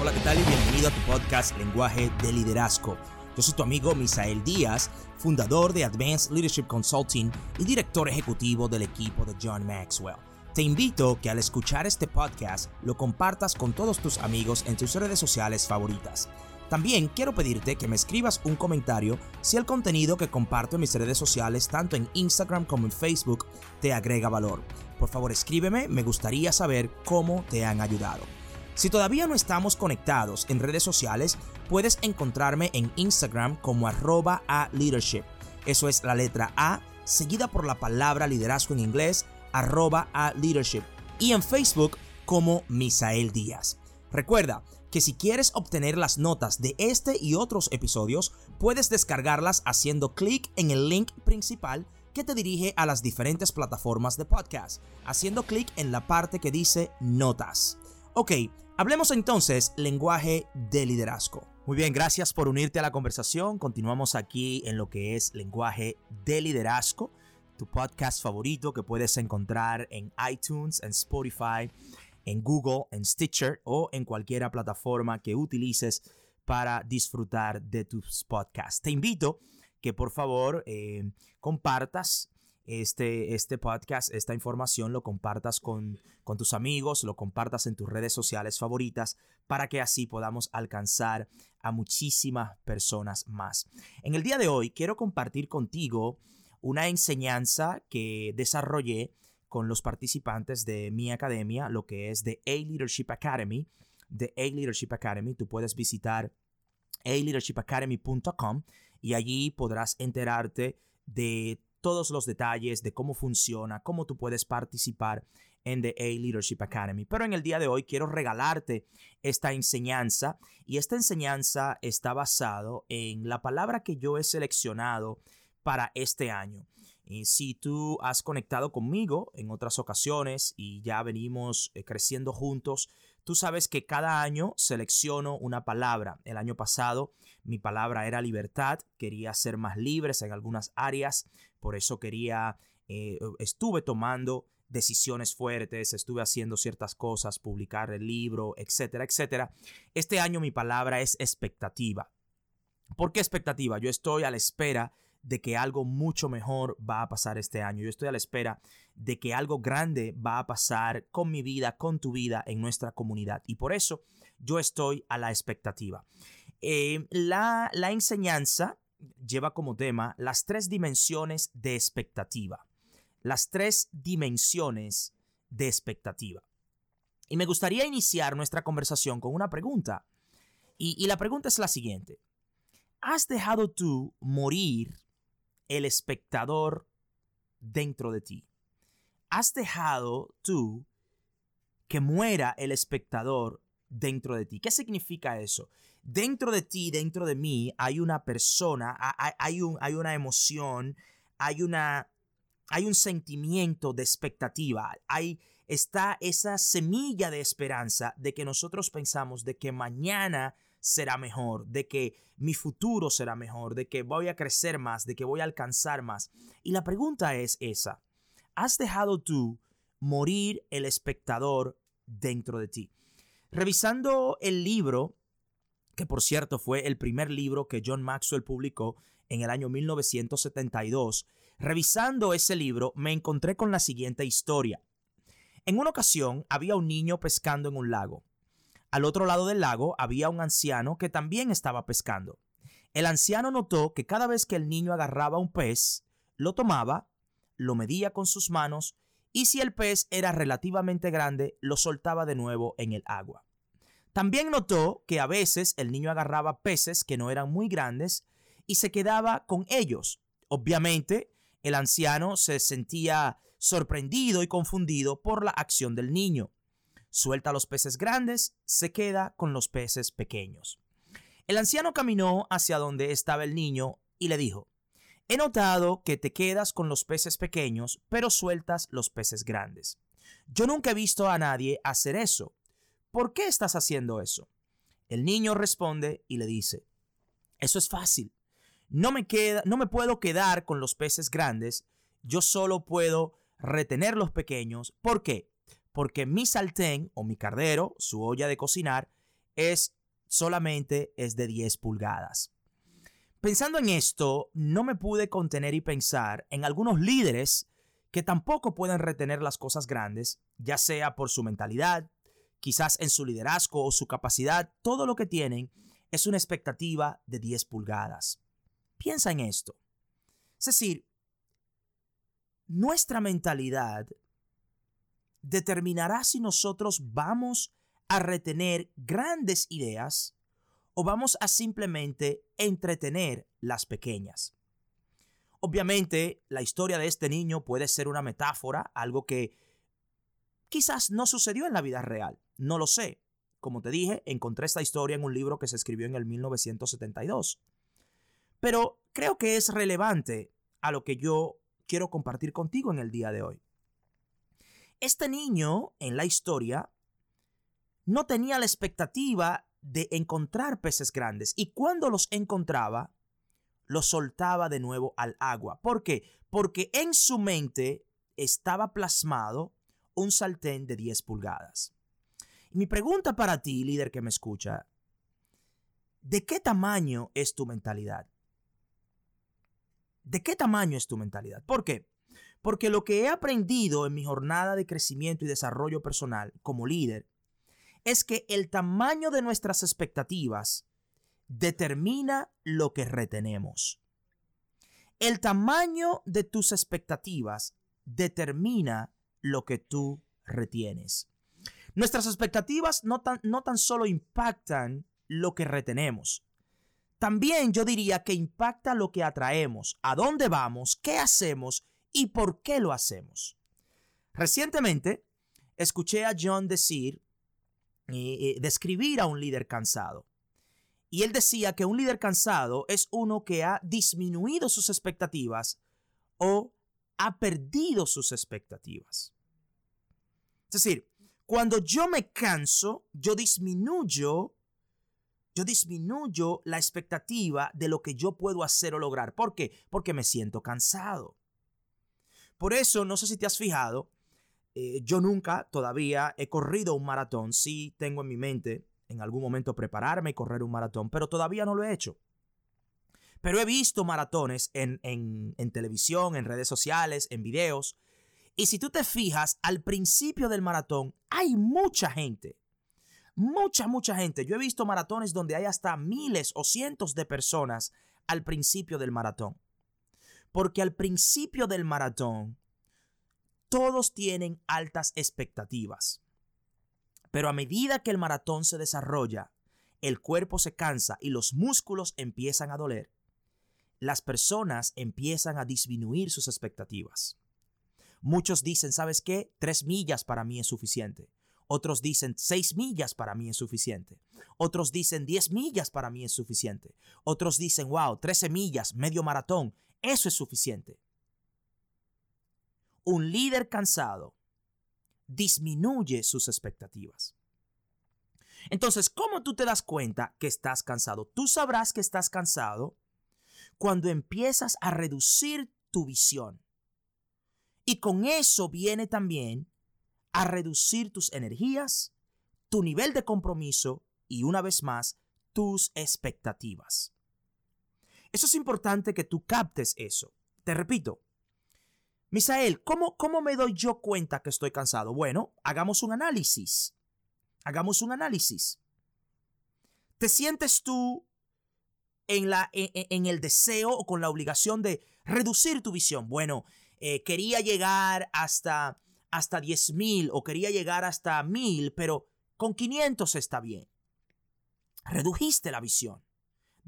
Hola, ¿qué tal? Y bienvenido a tu podcast Lenguaje de Liderazgo. Yo soy tu amigo Misael Díaz, fundador de Advanced Leadership Consulting y director ejecutivo del equipo de John Maxwell. Te invito que al escuchar este podcast lo compartas con todos tus amigos en tus redes sociales favoritas. También quiero pedirte que me escribas un comentario si el contenido que comparto en mis redes sociales, tanto en Instagram como en Facebook, te agrega valor. Por favor escríbeme, me gustaría saber cómo te han ayudado. Si todavía no estamos conectados en redes sociales, puedes encontrarme en Instagram como arroba a leadership. Eso es la letra A, seguida por la palabra liderazgo en inglés, arroba a leadership. Y en Facebook como Misael Díaz. Recuerda que si quieres obtener las notas de este y otros episodios, puedes descargarlas haciendo clic en el link principal que te dirige a las diferentes plataformas de podcast, haciendo clic en la parte que dice notas. Ok, Hablemos entonces lenguaje de liderazgo. Muy bien, gracias por unirte a la conversación. Continuamos aquí en lo que es lenguaje de liderazgo, tu podcast favorito que puedes encontrar en iTunes, en Spotify, en Google, en Stitcher o en cualquier plataforma que utilices para disfrutar de tus podcasts. Te invito que por favor eh, compartas este, este podcast, esta información, lo compartas con, con tus amigos, lo compartas en tus redes sociales favoritas para que así podamos alcanzar a muchísimas personas más. En el día de hoy quiero compartir contigo una enseñanza que desarrollé con los participantes de mi academia, lo que es de A Leadership Academy. De A Leadership Academy, tú puedes visitar aleadershipacademy.com y allí podrás enterarte de todos los detalles de cómo funciona, cómo tú puedes participar en The A Leadership Academy. Pero en el día de hoy quiero regalarte esta enseñanza y esta enseñanza está basado en la palabra que yo he seleccionado para este año. Y si tú has conectado conmigo en otras ocasiones y ya venimos eh, creciendo juntos, tú sabes que cada año selecciono una palabra. El año pasado mi palabra era libertad, quería ser más libres en algunas áreas, por eso quería, eh, estuve tomando decisiones fuertes, estuve haciendo ciertas cosas, publicar el libro, etcétera, etcétera. Este año mi palabra es expectativa. ¿Por qué expectativa? Yo estoy a la espera de que algo mucho mejor va a pasar este año. Yo estoy a la espera de que algo grande va a pasar con mi vida, con tu vida, en nuestra comunidad. Y por eso yo estoy a la expectativa. Eh, la, la enseñanza lleva como tema las tres dimensiones de expectativa. Las tres dimensiones de expectativa. Y me gustaría iniciar nuestra conversación con una pregunta. Y, y, la pregunta es la siguiente. ¿Has dejado tú morir el espectador dentro de ti? ¿Has dejado tú que muera el espectador dentro de ti? ¿Qué significa eso? Dentro de ti, dentro de mí, hay una persona, hay, un, hay una emoción, hay, hay un sentimiento de expectativa, hay, está esa semilla de esperanza de que nosotros pensamos de que mañana será mejor, de que mi futuro será mejor, de que voy a crecer más, de que voy a alcanzar más. Y la pregunta es esa, ¿has dejado tú morir el espectador dentro de ti? Revisando el libro, que por cierto fue el primer libro que John Maxwell publicó en el año 1972, revisando ese libro me encontré con la siguiente historia. En una ocasión había un niño pescando en un lago. Al otro lado del lago había un anciano que también estaba pescando. El anciano notó que cada vez que el niño agarraba un pez, lo tomaba, lo medía con sus manos y si el pez era relativamente grande, lo soltaba de nuevo en el agua. También notó que a veces el niño agarraba peces que no eran muy grandes y se quedaba con ellos. Obviamente, el anciano se sentía sorprendido y confundido por la acción del niño suelta los peces grandes, se queda con los peces pequeños. El anciano caminó hacia donde estaba el niño y le dijo, He notado que te quedas con los peces pequeños, pero sueltas los peces grandes. Yo nunca he visto a nadie hacer eso. ¿Por qué estás haciendo eso? El niño responde y le dice, Eso es fácil. no me, queda, no me puedo quedar con los peces grandes, yo solo puedo retener los pequeños. ¿Por qué? Porque mi saltén o mi cardero, su olla de cocinar, es solamente es de 10 pulgadas. Pensando en esto, no me pude contener y pensar en algunos líderes que tampoco pueden retener las cosas grandes, ya sea por su mentalidad, quizás en su liderazgo o su capacidad, todo lo que tienen es una expectativa de 10 pulgadas. Piensa en esto. Es decir, nuestra mentalidad determinará si nosotros vamos a retener grandes ideas o vamos a simplemente entretener las pequeñas. Obviamente, la historia de este niño puede ser una metáfora, algo que quizás no sucedió en la vida real, no lo sé. Como te dije, encontré esta historia en un libro que se escribió en el 1972. Pero creo que es relevante a lo que yo quiero compartir contigo en el día de hoy. Este niño en la historia no tenía la expectativa de encontrar peces grandes y cuando los encontraba, los soltaba de nuevo al agua. ¿Por qué? Porque en su mente estaba plasmado un saltén de 10 pulgadas. Mi pregunta para ti, líder que me escucha, ¿de qué tamaño es tu mentalidad? ¿De qué tamaño es tu mentalidad? ¿Por qué? Porque lo que he aprendido en mi jornada de crecimiento y desarrollo personal como líder es que el tamaño de nuestras expectativas determina lo que retenemos. El tamaño de tus expectativas determina lo que tú retienes. Nuestras expectativas no tan, no tan solo impactan lo que retenemos, también yo diría que impacta lo que atraemos, a dónde vamos, qué hacemos y por qué lo hacemos. Recientemente escuché a John decir describir a un líder cansado. Y él decía que un líder cansado es uno que ha disminuido sus expectativas o ha perdido sus expectativas. Es decir, cuando yo me canso, yo disminuyo, yo disminuyo la expectativa de lo que yo puedo hacer o lograr. ¿Por qué? Porque me siento cansado. Por eso, no sé si te has fijado, eh, yo nunca todavía he corrido un maratón. Sí tengo en mi mente en algún momento prepararme y correr un maratón, pero todavía no lo he hecho. Pero he visto maratones en, en televisión, en redes sociales, en videos. Y si tú te fijas, al principio del maratón hay mucha gente. Mucha, mucha gente. Yo he visto maratones donde hay hasta miles o cientos de personas al principio del maratón. Porque al principio del maratón todos tienen altas expectativas. Pero a medida que el maratón se desarrolla, el cuerpo se cansa y los músculos empiezan a doler, las personas empiezan a disminuir sus expectativas. Muchos dicen, ¿sabes qué? Tres millas para mí es suficiente. Otros dicen, seis millas para mí es suficiente. Otros dicen, diez millas para mí es suficiente. Otros dicen, wow, trece millas, medio maratón, eso es suficiente un líder cansado disminuye sus expectativas. Entonces, ¿cómo tú te das cuenta que estás cansado? Tú sabrás que estás cansado cuando empiezas a reducir tu visión. Y con eso viene también a reducir tus energías, tu nivel de compromiso y una vez más, tus expectativas. Eso es importante que tú captes eso. Te repito, Misael, ¿cómo, ¿cómo me doy yo cuenta que estoy cansado? Bueno, hagamos un análisis. Hagamos un análisis. ¿Te sientes tú en, la, en, el deseo o con la obligación de reducir tu visión? Bueno, eh, quería llegar hasta, hasta 10 mil o quería llegar hasta mil, pero con 500 está bien. Redujiste la visión.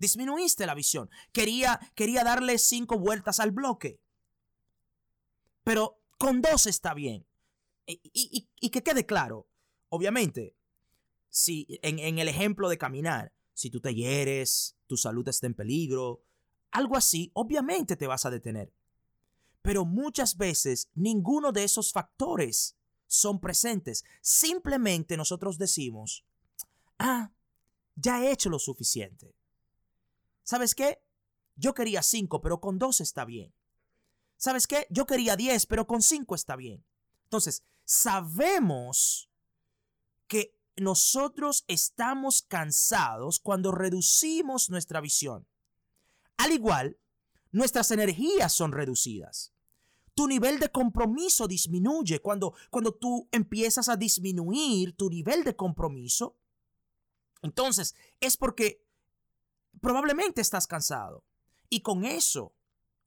Disminuiste la visión. Quería, quería darle cinco vueltas al bloque pero con dos está bien. Y, que quede claro, obviamente, si en, en, el ejemplo de caminar, si tú te hieres, tu salud está en peligro, algo así, obviamente te vas a detener. Pero muchas veces ninguno de esos factores son presentes. Simplemente nosotros decimos, ah, ya he hecho lo suficiente. ¿Sabes qué? yo quería 5, pero con 2 está bien. ¿Sabes qué? Yo quería 10, pero con 5 está bien. Entonces, sabemos que nosotros estamos cansados cuando reducimos nuestra visión. Al igual, nuestras energías son reducidas. Tu nivel de compromiso disminuye cuando, cuando tú empiezas a disminuir tu nivel de compromiso. Entonces, es porque probablemente estás cansado. Y con eso,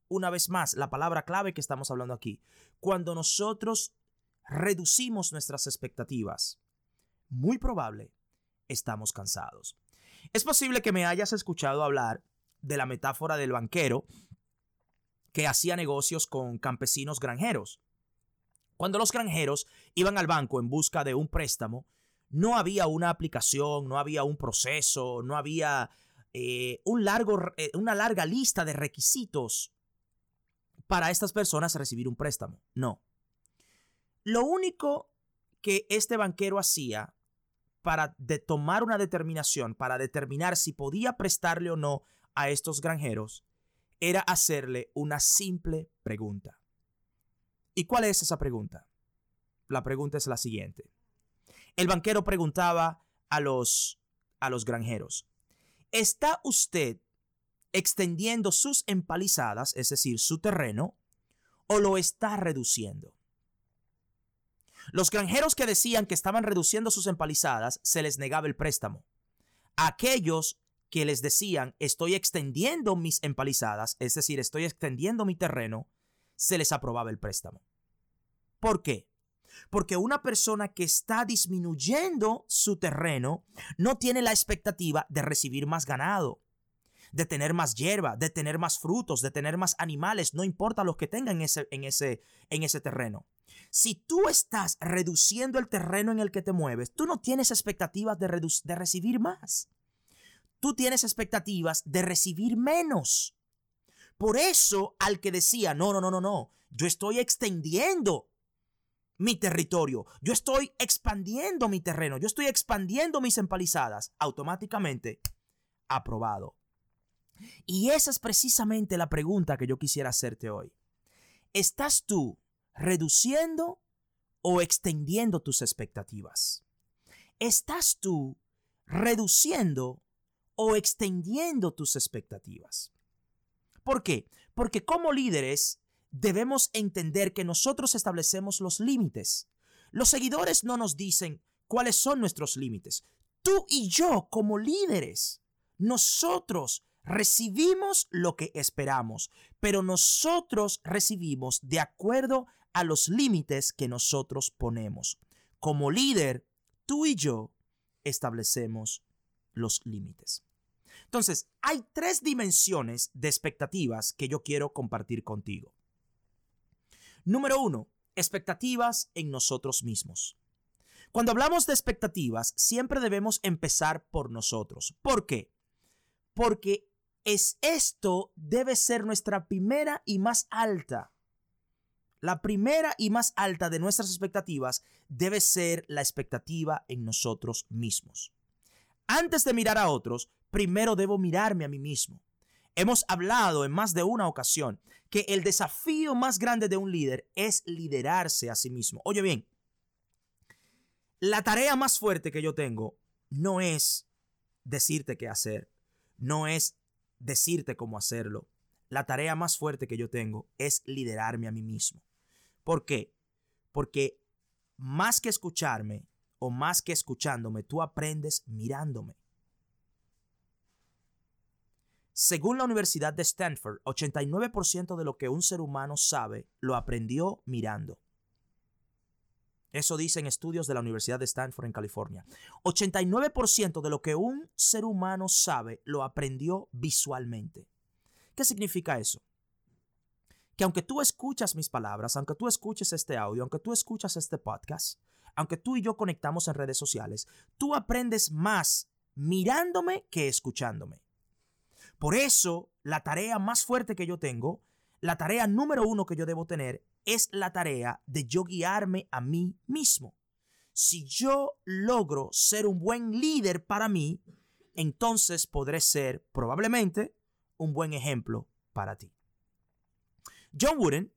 una vez más, la palabra clave que estamos hablando aquí, cuando nosotros reducimos nuestras expectativas, muy probable estamos cansados. Es posible que me hayas escuchado hablar de la metáfora del banquero que hacía negocios con campesinos granjeros. Cuando los granjeros iban al banco en busca de un préstamo, no había una aplicación, no había un proceso, no había eh, un largo, eh, una larga lista de requisitos para estas personas recibir un préstamo. No. Lo único que este banquero hacía para tomar una determinación, para determinar si podía prestarle o no a estos granjeros, era hacerle una simple pregunta. ¿Y cuál es esa pregunta? La pregunta es la siguiente. El banquero preguntaba a los, a los granjeros, ¿está usted extendiendo sus empalizadas, es decir, su terreno, o lo está reduciendo? Los granjeros que decían que estaban reduciendo sus empalizadas, se les negaba el préstamo. aquellos que les decían, estoy extendiendo mis empalizadas, es decir, estoy extendiendo mi terreno, se les aprobaba el préstamo. ¿Por qué? Porque una persona que está disminuyendo su terreno no tiene la expectativa de recibir más ganado, de tener más hierba, de tener más frutos, de tener más animales, no importa los que tengan en ese, en ese, en ese terreno. Si tú estás reduciendo el terreno en el que te mueves, tú no tienes expectativas de, de recibir más. Tú tienes expectativas de recibir menos. Por eso al que decía, no, no, no, no, no, yo estoy extendiendo mi territorio, yo estoy expandiendo mi terreno, yo estoy expandiendo mis empalizadas, automáticamente aprobado. Y esa es precisamente la pregunta que yo quisiera hacerte hoy. ¿Estás tú reduciendo o extendiendo tus expectativas? ¿Estás tú reduciendo o extendiendo tus expectativas? ¿Por qué? Porque como líderes debemos entender que nosotros establecemos los límites. Los seguidores no nos dicen cuáles son nuestros límites. Tú y yo como líderes, nosotros recibimos lo que esperamos, pero nosotros recibimos de acuerdo a los límites que nosotros ponemos. Como líder, tú y yo establecemos los límites. Entonces, hay tres dimensiones de expectativas que yo quiero compartir contigo. Número uno, expectativas en nosotros mismos. Cuando hablamos de expectativas, siempre debemos empezar por nosotros. ¿Por qué? Porque es esto debe ser nuestra primera y más alta. La primera y más alta de nuestras expectativas debe ser la expectativa en nosotros mismos. Antes de mirar a otros, primero debo mirarme a mí mismo. Hemos hablado en más de una ocasión que el desafío más grande de un líder es liderarse a sí mismo. Oye bien, la tarea más fuerte que yo tengo no es decirte qué hacer, no es decirte cómo hacerlo. La tarea más fuerte que yo tengo es liderarme a mí mismo. ¿Por qué? Porque más que escucharme o más que escuchándome, tú aprendes mirándome. Según la Universidad de Stanford, 89% de lo que un ser humano sabe lo aprendió mirando. Eso dicen estudios de la Universidad de Stanford en California. 89% de lo que un ser humano sabe lo aprendió visualmente. ¿Qué significa eso? Que aunque tú escuchas mis palabras, aunque tú escuches este audio, aunque tú escuchas este podcast, aunque tú y yo conectamos en redes sociales, tú aprendes más mirándome que escuchándome. Por eso, la tarea más fuerte que yo tengo, la tarea número uno que yo debo tener, es la tarea de yo guiarme a mí mismo. Si yo logro ser un buen líder para mí, entonces podré ser probablemente un buen ejemplo para ti. John Wooden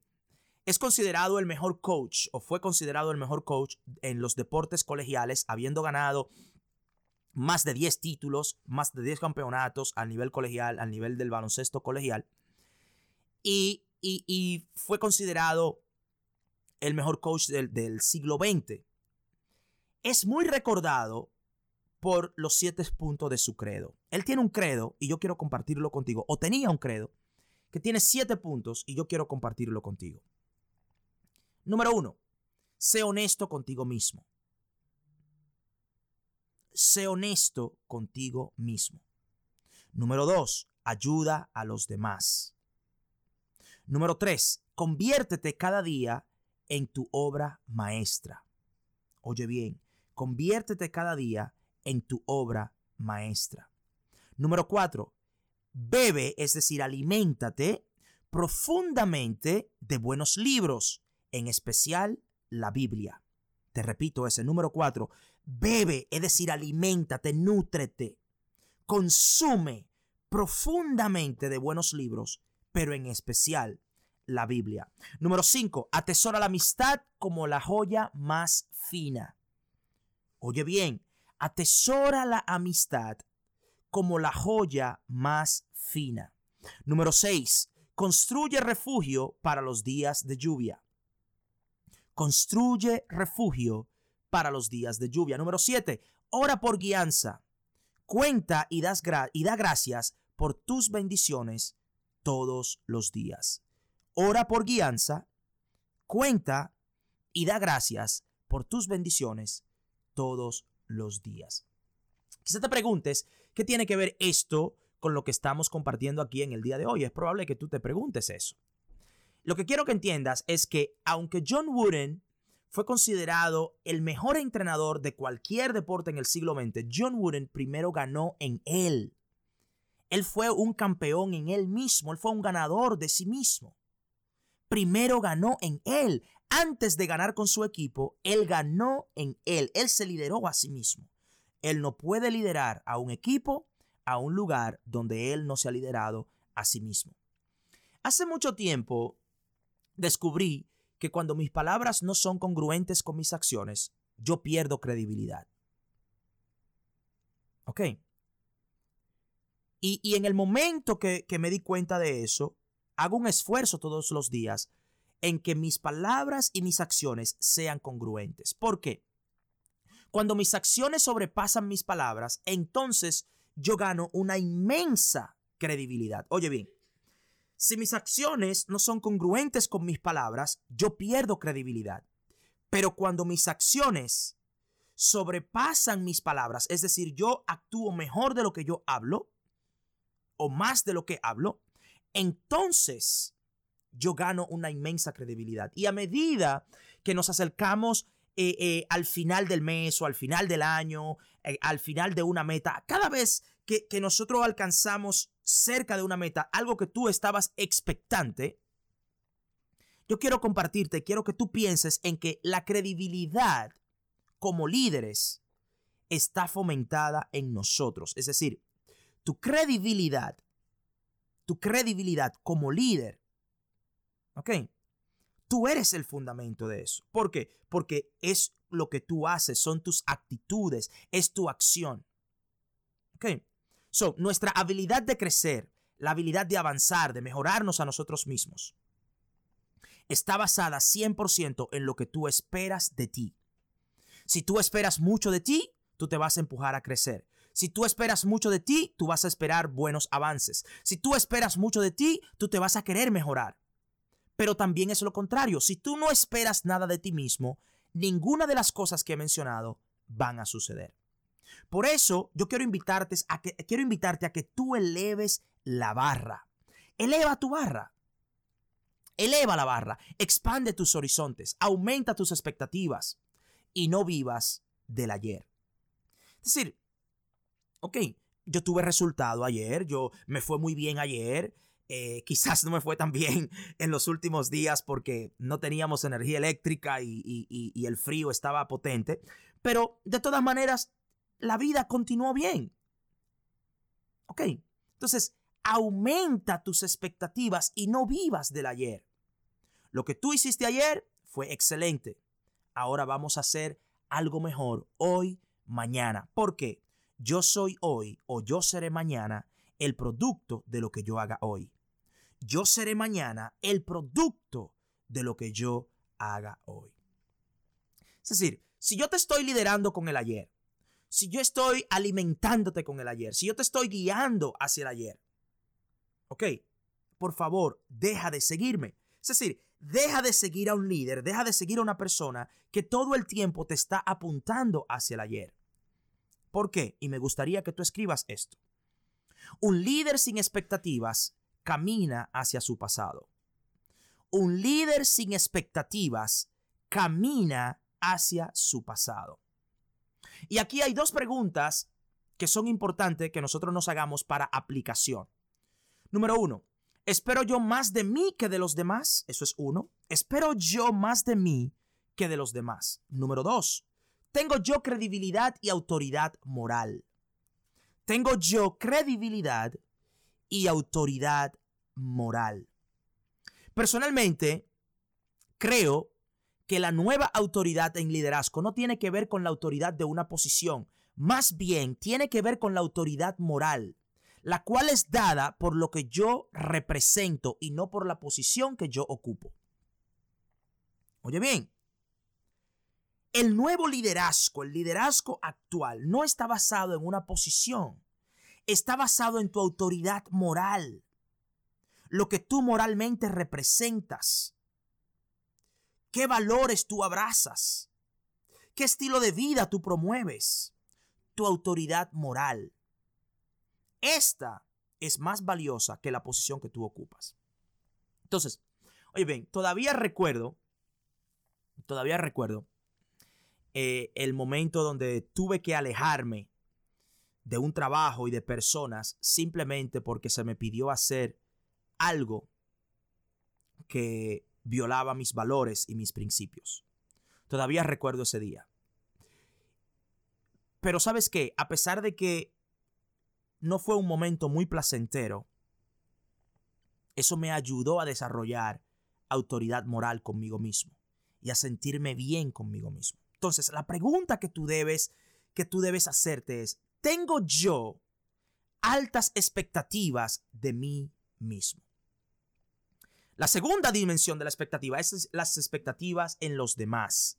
es considerado el mejor coach o fue considerado el mejor coach en los deportes colegiales, habiendo ganado más de 10 títulos, más de 10 campeonatos a nivel colegial, al nivel del baloncesto colegial. Y, fue considerado el mejor coach del, del siglo XX. Es muy recordado por los siete puntos de su credo. Él tiene un credo y yo quiero compartirlo contigo. O tenía un credo que tiene siete puntos y yo quiero compartirlo contigo. Número uno, sé honesto contigo mismo. Sé honesto contigo mismo. Número dos, ayuda a los demás. Número tres, conviértete cada día en tu obra maestra. Oye bien, conviértete cada día en tu obra maestra. Número cuatro, bebe, es decir, aliméntate profundamente de buenos libros, en especial la Biblia. Te repito ese número cuatro, bebe, es decir, aliméntate, nútrete, consume profundamente de buenos libros, pero en especial la Biblia. Número cinco, atesora la amistad como la joya más fina. Oye bien, atesora la amistad como la joya más fina. Número 6. Construye refugio para los días de lluvia. Construye refugio para los días de lluvia. Número 7. Ora por guianza. Cuenta y, das y da gracias por tus bendiciones todos los días. Ora por guianza. Cuenta y da gracias por tus bendiciones todos los días. Quizá te preguntes, ¿qué tiene que ver esto con lo que estamos compartiendo aquí en el día de hoy? Es probable que tú te preguntes eso. Lo que quiero que entiendas es que aunque John Wooden fue considerado el mejor entrenador de cualquier deporte en el siglo XX, John Wooden primero ganó en él. Él fue un campeón en él mismo, él fue un ganador de sí mismo. Primero ganó en él antes de ganar con su equipo, él ganó en él, él se lideró a sí mismo. Él no puede liderar a un equipo a un lugar donde él no se ha liderado a sí mismo. Hace mucho tiempo descubrí que cuando mis palabras no son congruentes con mis acciones, yo pierdo credibilidad. ¿Ok? Y, en el momento que, que me di cuenta de eso, hago un esfuerzo todos los días en que mis palabras y mis acciones sean congruentes. ¿Por qué? Cuando mis acciones sobrepasan mis palabras, entonces yo gano una inmensa credibilidad. Oye bien, si mis acciones no son congruentes con mis palabras, yo pierdo credibilidad. Pero cuando mis acciones sobrepasan mis palabras, es decir, yo actúo mejor de lo que yo hablo, o más de lo que hablo, entonces yo gano una inmensa credibilidad. Y a medida que nos acercamos eh, eh, al final del mes o al final del año, eh, al final de una meta, cada vez que, que nosotros alcanzamos cerca de una meta, algo que tú estabas expectante, yo quiero compartirte, quiero que tú pienses en que la credibilidad como líderes está fomentada en nosotros. Es decir, tu credibilidad, tu credibilidad como líder ¿Ok? Tú eres el fundamento de eso. ¿Por qué? Porque es lo que tú haces, son tus actitudes, es tu acción. ¿Ok? So, nuestra habilidad de crecer, la habilidad de avanzar, de mejorarnos a nosotros mismos, está basada 100% en lo que tú esperas de ti. Si tú esperas mucho de ti, tú te vas a empujar a crecer. Si tú esperas mucho de ti, tú vas a esperar buenos avances. Si tú esperas mucho de ti, tú te vas a querer mejorar. Pero también es lo contrario. Si tú no esperas nada de ti mismo, ninguna de las cosas que he mencionado van a suceder. Por eso yo quiero invitarte a que, quiero invitarte a que tú eleves la barra. Eleva tu barra. Eleva la barra. Expande tus horizontes. Aumenta tus expectativas. Y no vivas del ayer. Es decir, ok, yo tuve resultado ayer, yo me fue muy bien ayer, eh, quizás no me fue tan bien en los últimos días porque no teníamos energía eléctrica y, el frío estaba potente, pero de todas maneras la vida continuó bien. Ok, entonces aumenta tus expectativas y no vivas del ayer. Lo que tú hiciste ayer fue excelente. Ahora vamos a hacer algo mejor hoy, mañana. ¿Por qué? Yo soy hoy o yo seré mañana el producto de lo que yo haga hoy. Yo seré mañana el producto de lo que yo haga hoy. Es decir, si yo te estoy liderando con el ayer, si yo estoy alimentándote con el ayer, si yo te estoy guiando hacia el ayer, ok, por favor, deja de seguirme. Es decir, deja de seguir a un líder, deja de seguir a una persona que todo el tiempo te está apuntando hacia el ayer. ¿Por qué? Y me gustaría que tú escribas esto. Un líder sin expectativas camina hacia su pasado. Un líder sin expectativas camina hacia su pasado. Y aquí hay dos preguntas que son importantes que nosotros nos hagamos para aplicación. Número uno, ¿espero yo más de mí que de los demás? Eso es uno. ¿Espero yo más de mí que de los demás? Número dos, ¿tengo yo credibilidad y autoridad moral? ¿Tengo yo credibilidad y autoridad moral? Personalmente, creo que la nueva autoridad en liderazgo no tiene que ver con la autoridad de una posición, más bien tiene que ver con la autoridad moral, la cual es dada por lo que yo represento y no por la posición que yo ocupo. Oye bien, el nuevo liderazgo, el liderazgo actual, no está basado en una posición, está basado en tu autoridad moral, lo que tú moralmente representas ¿Qué valores tú abrazas? ¿Qué estilo de vida tú promueves? Tu autoridad moral. Esta es más valiosa que la posición que tú ocupas. Entonces, oye bien, todavía recuerdo, todavía recuerdo eh, el momento donde tuve que alejarme de un trabajo y de personas simplemente porque se me pidió hacer algo que violaba mis valores y mis principios. Todavía recuerdo ese día. Pero sabes qué, a pesar de que no fue un momento muy placentero, eso me ayudó a desarrollar autoridad moral conmigo mismo y a sentirme bien conmigo mismo. Entonces, la pregunta que tú debes que tú debes hacerte es, ¿tengo yo altas expectativas de mí mismo? La segunda dimensión de la expectativa es las expectativas en los demás.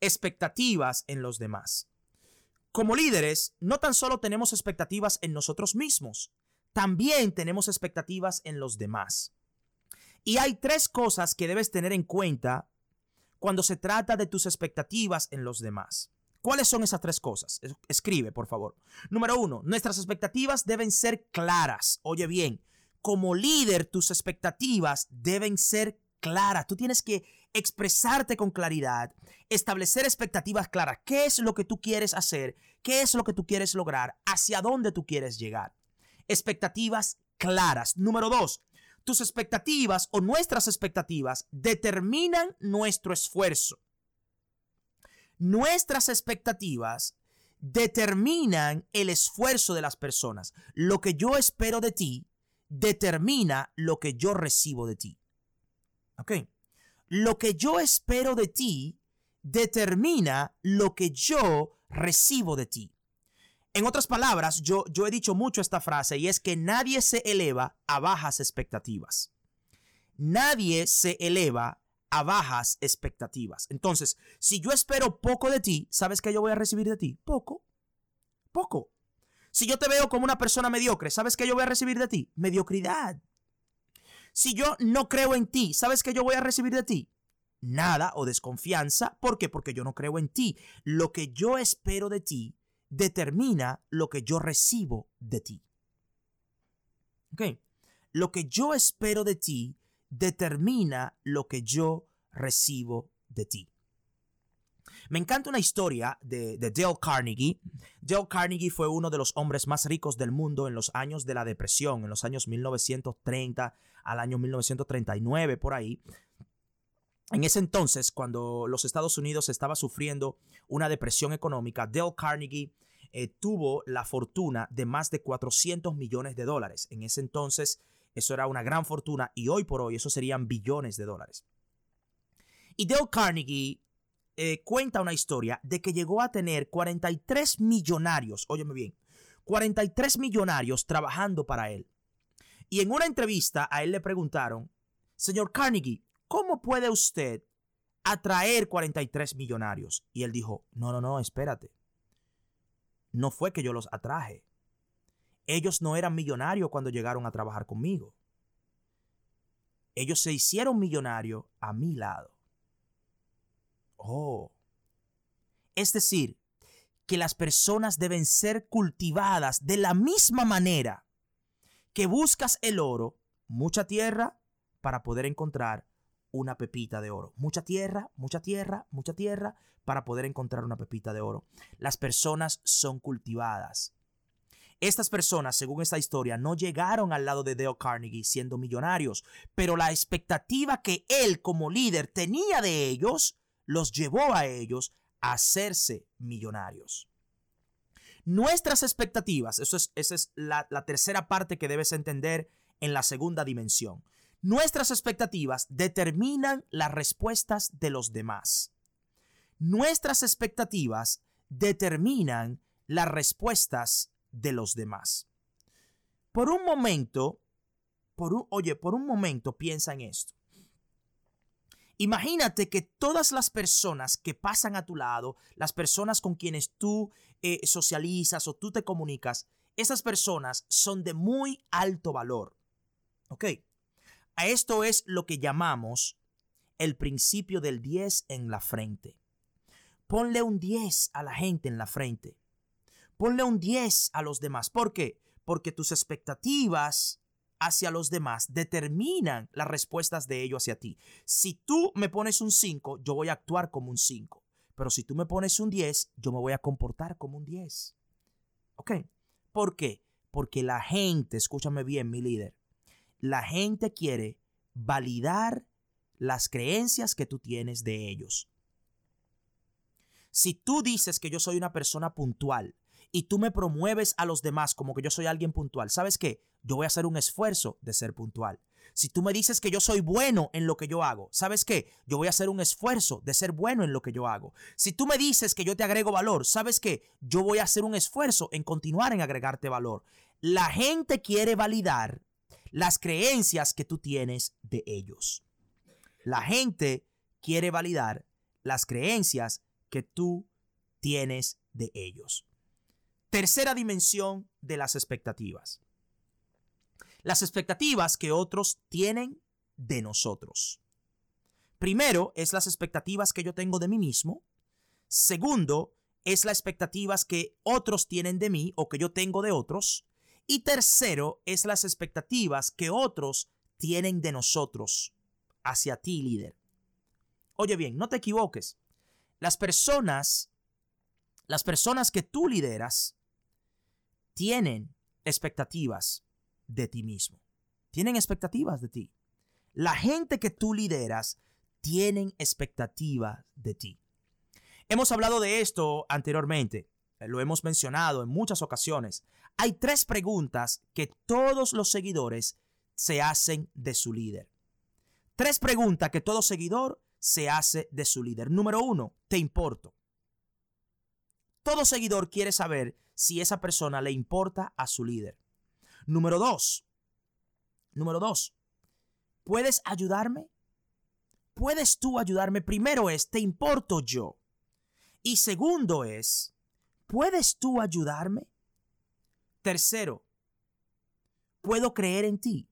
Expectativas en los demás. Como líderes, no tan solo tenemos expectativas en nosotros mismos, también tenemos expectativas en los demás. Y hay tres cosas que debes tener en cuenta cuando se trata de tus expectativas en los demás. ¿Cuáles son esas tres cosas? Escribe, por favor. Número uno, nuestras expectativas deben ser claras. Oye bien, como líder tus expectativas deben ser claras. Tú tienes que expresarte con claridad, establecer expectativas claras. ¿Qué es lo que tú quieres hacer? ¿Qué es lo que tú quieres lograr? ¿Hacia dónde tú quieres llegar? Expectativas claras. Número dos, tus expectativas o nuestras expectativas determinan nuestro esfuerzo. Nuestras expectativas determinan el esfuerzo de las personas. Lo que yo espero de ti determina lo que yo recibo de ti. ¿Ok? Lo que yo espero de ti determina lo que yo recibo de ti. En otras palabras, yo, yo he dicho mucho esta frase y es que nadie se eleva a bajas expectativas. Nadie se eleva a bajas expectativas. Entonces, si yo espero poco de ti, ¿sabes qué yo voy a recibir de ti? Poco. Poco. Si yo te veo como una persona mediocre, ¿sabes qué yo voy a recibir de ti? Mediocridad. Si yo no creo en ti, ¿sabes qué yo voy a recibir de ti? Nada o desconfianza. ¿Por qué? Porque yo no creo en ti. Lo que yo espero de ti determina lo que yo recibo de ti. ¿Ok? Lo que yo espero de ti determina lo que yo recibo de ti. Me encanta una historia de, Dale Carnegie. Dale Carnegie fue uno de los hombres más ricos del mundo en los años de la depresión, en los años 1930 al año 1939, por ahí. En ese entonces, cuando los Estados Unidos estaba sufriendo una depresión económica, Dale Carnegie eh, tuvo la fortuna de más de 400 millones de dólares. En ese entonces eso era una gran fortuna y hoy por hoy eso serían billones de dólares. Y Dale Carnegie eh, cuenta una historia de que llegó a tener 43 millonarios, óyeme bien, 43 millonarios trabajando para él. Y en una entrevista a él le preguntaron, señor Carnegie, ¿cómo puede usted atraer 43 millonarios? Y él dijo, no, no, no, espérate. No fue que yo los atraje. Ellos no eran millonarios cuando llegaron a trabajar conmigo. Ellos se hicieron millonarios a mi lado. Oh. Es decir, que las personas deben ser cultivadas de la misma manera que buscas el oro, mucha tierra, para poder encontrar una pepita de oro. Mucha tierra, mucha tierra, mucha tierra, para poder encontrar una pepita de oro. Las personas son cultivadas. Estas personas, según esta historia, no llegaron al lado de Dale Carnegie siendo millonarios, pero la expectativa que él como líder tenía de ellos los llevó a ellos a hacerse millonarios. Nuestras expectativas, eso es, esa es la, tercera parte que debes entender en la segunda dimensión. Nuestras expectativas determinan las respuestas de los demás. Nuestras expectativas determinan las respuestas de los demás. Por un momento, por un, oye, por un momento piensa en esto. Imagínate que todas las personas que pasan a tu lado, las personas con quienes tú eh, socializas o tú te comunicas, esas personas son de muy alto valor. ¿Ok? A esto es lo que llamamos el principio del 10 en la frente. Ponle un 10 a la gente en la frente. Ponle un 10 a los demás. ¿Por qué? Porque tus expectativas hacia los demás determinan las respuestas de ellos hacia ti. Si tú me pones un 5, yo voy a actuar como un 5. Pero si tú me pones un 10, yo me voy a comportar como un 10. ¿Ok? ¿Por qué? Porque la gente, escúchame bien, mi líder, la gente quiere validar las creencias que tú tienes de ellos. Si tú dices que yo soy una persona puntual y tú me promueves a los demás como que yo soy alguien puntual, ¿sabes qué? Yo voy a hacer un esfuerzo de ser puntual. Si tú me dices que yo soy bueno en lo que yo hago, ¿sabes qué? Yo voy a hacer un esfuerzo de ser bueno en lo que yo hago. Si tú me dices que yo te agrego valor, ¿sabes qué? Yo voy a hacer un esfuerzo en continuar en agregarte valor. La gente quiere validar las creencias que tú tienes de ellos. La gente quiere validar las creencias que tú tienes de ellos. Tercera dimensión de las expectativas. Las expectativas que otros tienen de nosotros. Primero es las expectativas que yo tengo de mí mismo. Segundo es las expectativas que otros tienen de mí o que yo tengo de otros. Y tercero es las expectativas que otros tienen de nosotros hacia ti, líder. Oye bien, no te equivoques. Las personas, las personas que tú lideras, tienen expectativas de ti mismo. Tienen expectativas de ti. La gente que tú lideras tienen expectativas de ti. Hemos hablado de esto anteriormente, lo hemos mencionado en muchas ocasiones. Hay tres preguntas que todos los seguidores se hacen de su líder. Tres preguntas que todo seguidor se hace de su líder. Número uno, ¿te importo? Todo seguidor quiere saber si esa persona le importa a su líder. Número dos, número dos, ¿puedes ayudarme? ¿Puedes tú ayudarme? Primero es, ¿te importo yo? Y segundo es, ¿puedes tú ayudarme? Tercero, puedo creer en ti.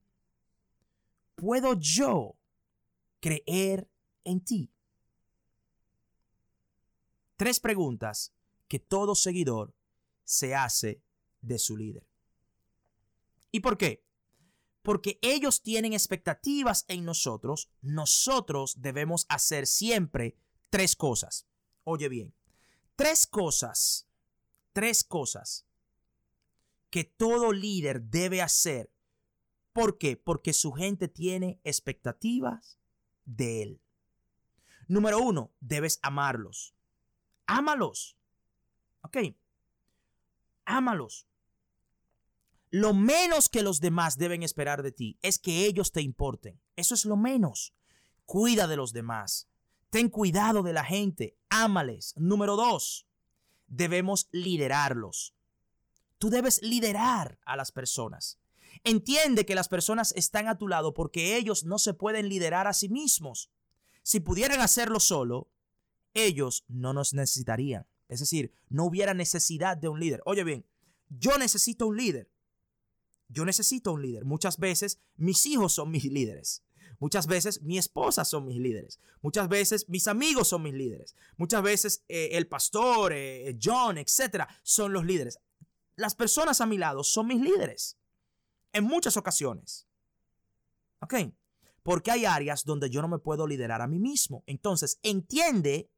¿Puedo yo creer en ti? Tres preguntas que todo seguidor se hace de su líder. ¿Y por qué? Porque ellos tienen expectativas en nosotros. Nosotros debemos hacer siempre tres cosas. Oye bien, tres cosas, tres cosas que todo líder debe hacer. ¿Por qué? Porque su gente tiene expectativas de él. Número uno, debes amarlos. Ámalos. ¿Ok? ámalos. Lo menos que los demás deben esperar de ti es que ellos te importen. Eso es lo menos. Cuida de los demás. Ten cuidado de la gente. Ámales. Número dos, debemos liderarlos. Tú debes liderar a las personas. Entiende que las personas están a tu lado porque ellos no se pueden liderar a sí mismos. Si pudieran hacerlo solo, ellos no nos necesitarían. Es decir, no hubiera necesidad de un líder. Oye bien, yo necesito un líder. Yo necesito un líder. Muchas veces mis hijos son mis líderes. Muchas veces mi esposa son mis líderes. Muchas veces mis amigos son mis líderes. Muchas veces eh, el pastor, eh, John, etcétera, son los líderes. Las personas a mi lado son mis líderes. En muchas ocasiones. ¿Ok? Porque hay áreas donde yo no me puedo liderar a mí mismo. Entonces, entiende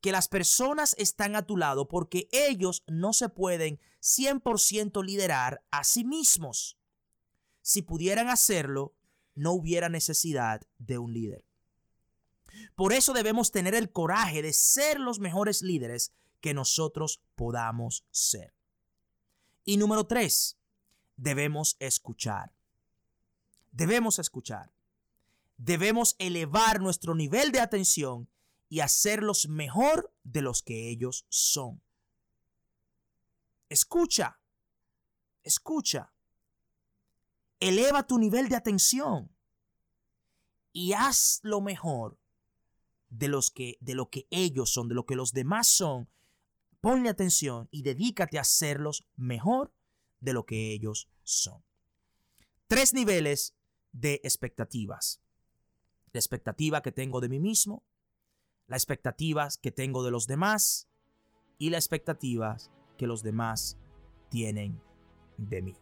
que las personas están a tu lado porque ellos no se pueden 100% liderar a sí mismos. Si pudieran hacerlo, no hubiera necesidad de un líder. Por eso debemos tener el coraje de ser los mejores líderes que nosotros podamos ser. Y número tres, debemos escuchar. Debemos escuchar. Debemos elevar nuestro nivel de atención y hacerlos mejor de los que ellos son. Escucha, escucha. Eleva tu nivel de atención y haz lo mejor de, los que, de lo que ellos son, de lo que los demás son. Ponle atención y dedícate a hacerlos mejor de lo que ellos son. Tres niveles de expectativas. La expectativa que tengo de mí mismo, las expectativas que tengo de los demás y las expectativas que los demás tienen de mí.